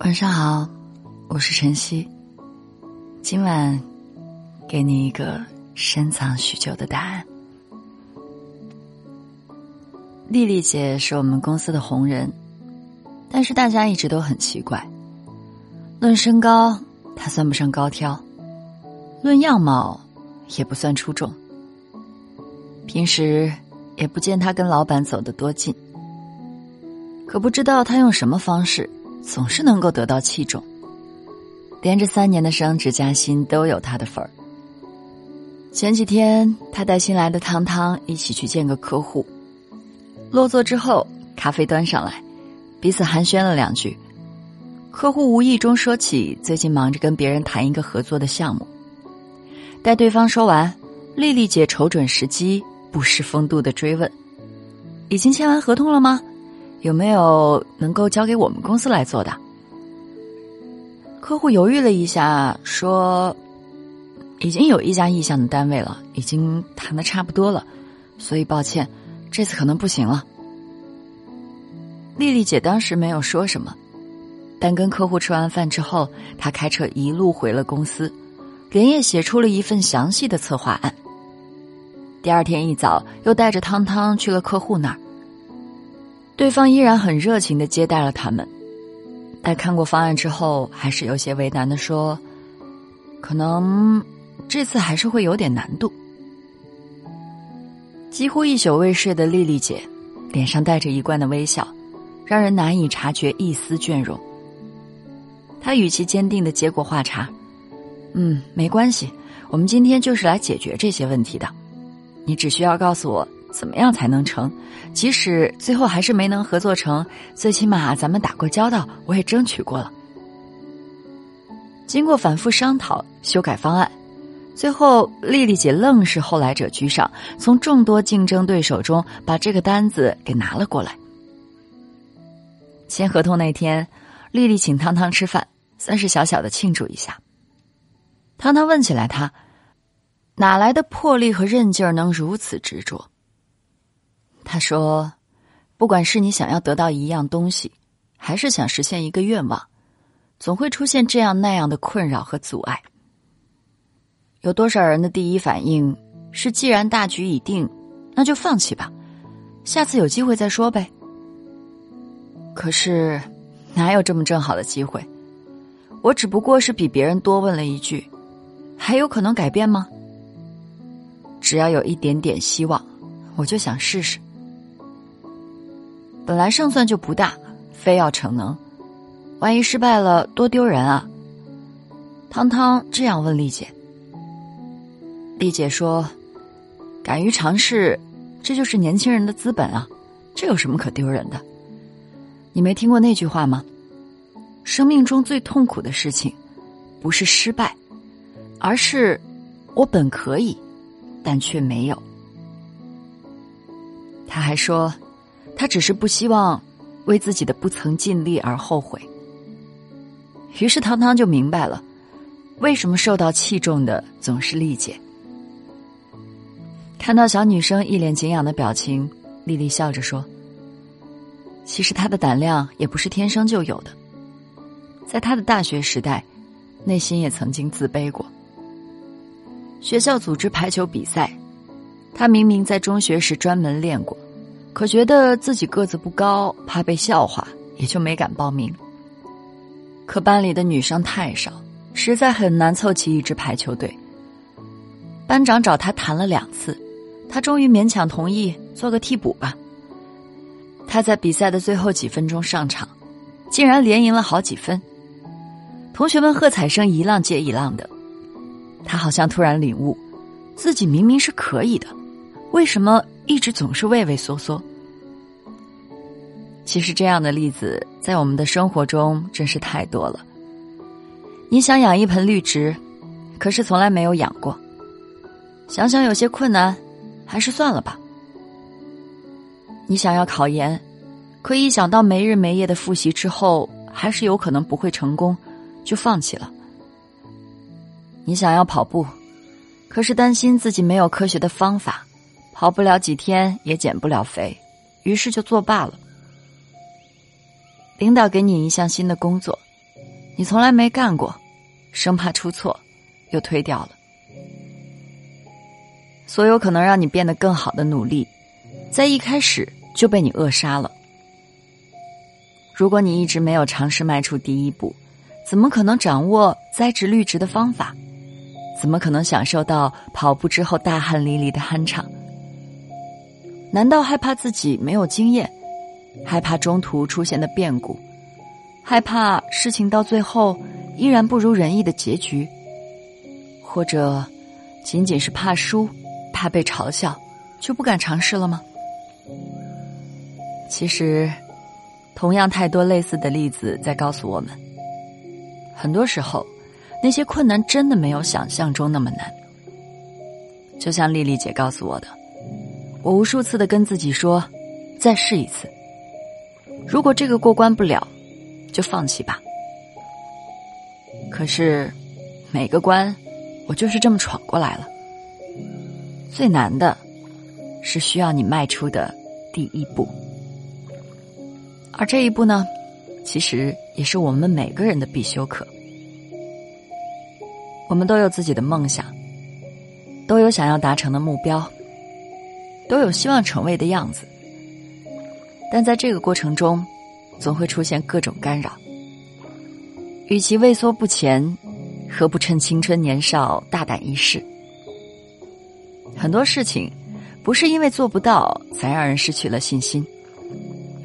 晚上好，我是晨曦。今晚给你一个深藏许久的答案。丽丽姐是我们公司的红人，但是大家一直都很奇怪。论身高，她算不上高挑；论样貌，也不算出众。平时也不见她跟老板走得多近。可不知道她用什么方式。总是能够得到器重，连着三年的升职加薪都有他的份儿。前几天，他带新来的汤汤一起去见个客户，落座之后，咖啡端上来，彼此寒暄了两句。客户无意中说起最近忙着跟别人谈一个合作的项目，待对方说完，丽丽姐瞅准时机，不失风度的追问：“已经签完合同了吗？”有没有能够交给我们公司来做的？客户犹豫了一下，说：“已经有一家意向的单位了，已经谈的差不多了，所以抱歉，这次可能不行了。”丽丽姐当时没有说什么，但跟客户吃完饭之后，她开车一路回了公司，连夜写出了一份详细的策划案。第二天一早，又带着汤汤去了客户那儿。对方依然很热情的接待了他们，但看过方案之后，还是有些为难的说：“可能这次还是会有点难度。”几乎一宿未睡的丽丽姐，脸上带着一贯的微笑，让人难以察觉一丝倦容。她语气坚定的接过话茬：“嗯，没关系，我们今天就是来解决这些问题的，你只需要告诉我。”怎么样才能成？即使最后还是没能合作成，最起码咱们打过交道，我也争取过了。经过反复商讨、修改方案，最后丽丽姐愣是后来者居上，从众多竞争对手中把这个单子给拿了过来。签合同那天，丽丽请汤汤吃饭，算是小小的庆祝一下。汤汤问起来，他哪来的魄力和韧劲儿，能如此执着？他说：“不管是你想要得到一样东西，还是想实现一个愿望，总会出现这样那样的困扰和阻碍。有多少人的第一反应是，既然大局已定，那就放弃吧，下次有机会再说呗。可是，哪有这么正好的机会？我只不过是比别人多问了一句，还有可能改变吗？只要有一点点希望，我就想试试。”本来胜算就不大，非要逞能，万一失败了多丢人啊！汤汤这样问丽姐。丽姐说：“敢于尝试，这就是年轻人的资本啊，这有什么可丢人的？你没听过那句话吗？生命中最痛苦的事情，不是失败，而是我本可以，但却没有。”他还说。他只是不希望为自己的不曾尽力而后悔。于是汤汤就明白了，为什么受到器重的总是丽姐。看到小女生一脸敬仰的表情，丽丽笑着说：“其实她的胆量也不是天生就有的，在她的大学时代，内心也曾经自卑过。学校组织排球比赛，她明明在中学时专门练过。”可觉得自己个子不高，怕被笑话，也就没敢报名。可班里的女生太少，实在很难凑齐一支排球队。班长找他谈了两次，他终于勉强同意做个替补吧。他在比赛的最后几分钟上场，竟然连赢了好几分。同学们喝彩声一浪接一浪的，他好像突然领悟，自己明明是可以的，为什么？一直总是畏畏缩缩。其实这样的例子在我们的生活中真是太多了。你想养一盆绿植，可是从来没有养过，想想有些困难，还是算了吧。你想要考研，可一想到没日没夜的复习之后还是有可能不会成功，就放弃了。你想要跑步，可是担心自己没有科学的方法。跑不了几天也减不了肥，于是就作罢了。领导给你一项新的工作，你从来没干过，生怕出错，又推掉了。所有可能让你变得更好的努力，在一开始就被你扼杀了。如果你一直没有尝试迈出第一步，怎么可能掌握栽植绿植的方法？怎么可能享受到跑步之后大汗淋漓的酣畅？难道害怕自己没有经验，害怕中途出现的变故，害怕事情到最后依然不如人意的结局？或者，仅仅是怕输？怕被嘲笑，就不敢尝试了吗？其实，同样太多类似的例子在告诉我们，很多时候，那些困难真的没有想象中那么难。就像丽丽姐告诉我的，我无数次的跟自己说，再试一次。如果这个过关不了，就放弃吧。可是，每个关，我就是这么闯过来了。最难的，是需要你迈出的第一步，而这一步呢，其实也是我们每个人的必修课。我们都有自己的梦想，都有想要达成的目标，都有希望成为的样子，但在这个过程中，总会出现各种干扰。与其畏缩不前，何不趁青春年少大胆一试？很多事情，不是因为做不到才让人失去了信心，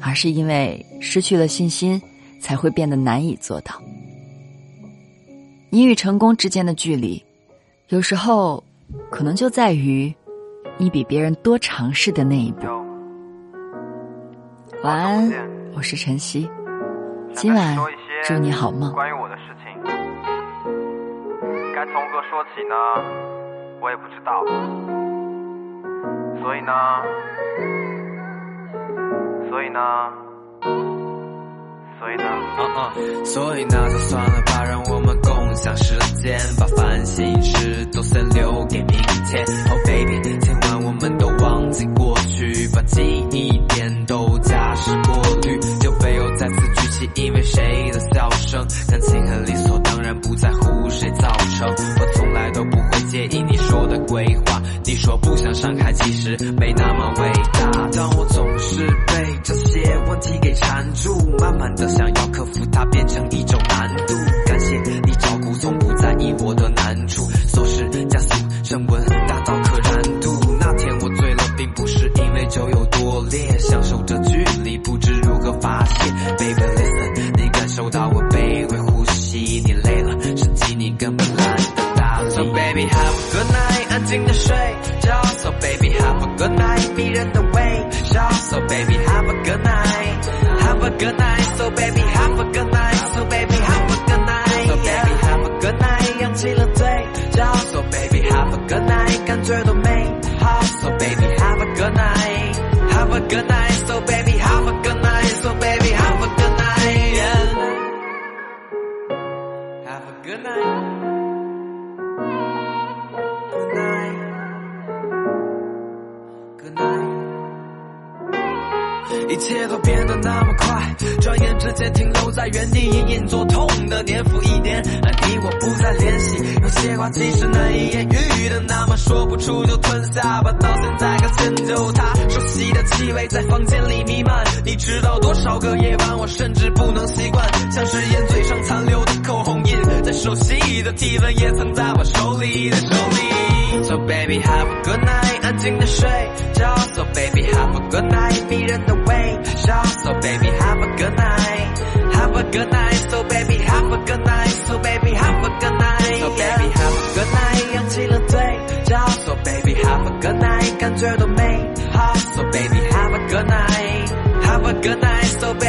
而是因为失去了信心，才会变得难以做到。你与成功之间的距离，有时候可能就在于你比别人多尝试的那一步。晚安，我是晨曦，今晚祝你好梦。关于我的事情，该从何说起呢？我也不知道。所以呢，所以呢，所以呢，所以那就算了吧，让我们共享时间，把烦心事都先留那么伟大。但我总是被这些问题给缠住，慢慢的想要克服它，good night。So baby have a good night，So baby have a good night，So baby have a good night，扬起了嘴角。So baby have a good night，感觉都美好。So baby have a good night，have a good night。 一切都变得那么快，转眼之间停留在原地，隐隐作痛的年复一年，而你我不再联系。有些话其实难以言喻的，那么说不出就吞下吧。到现在还迁就他，熟悉的气味在房间里弥漫。你知道多少个夜晚，我甚至不能习惯，像是烟嘴上残留的口红印，再熟悉的体温也曾在我手里的手里。So baby have a good night，安静的睡觉。So baby have a good night，迷人的味。So baby have a good night, have a good night. So baby have a good night, so baby have a good night. So baby have a good night，扬起了嘴角。So baby have a good night，感觉多美好。So baby have a good night, have a good night. So baby